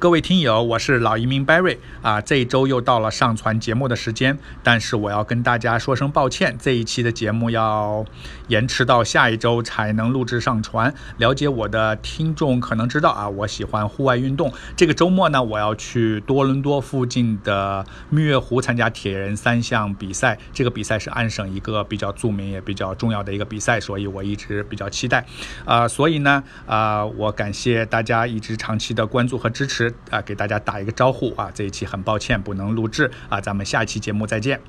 各位听友，我是老移民 Barry 啊，这一周又到了上传节目的时间，但是我要跟大家说声抱歉，这一期的节目要延迟到下一周才能录制上传。了解我的听众可能知道啊，我喜欢户外运动，这个周末呢，我要去多伦多附近的蜜月湖参加铁人三项比赛，这个比赛是安省一个比较著名也比较重要的一个比赛，所以我一直比较期待。啊，所以呢，啊，我感谢大家一直长期的关注和支持。啊，给大家打一个招呼啊！这一期很抱歉不能录制啊，咱们下一期节目再见。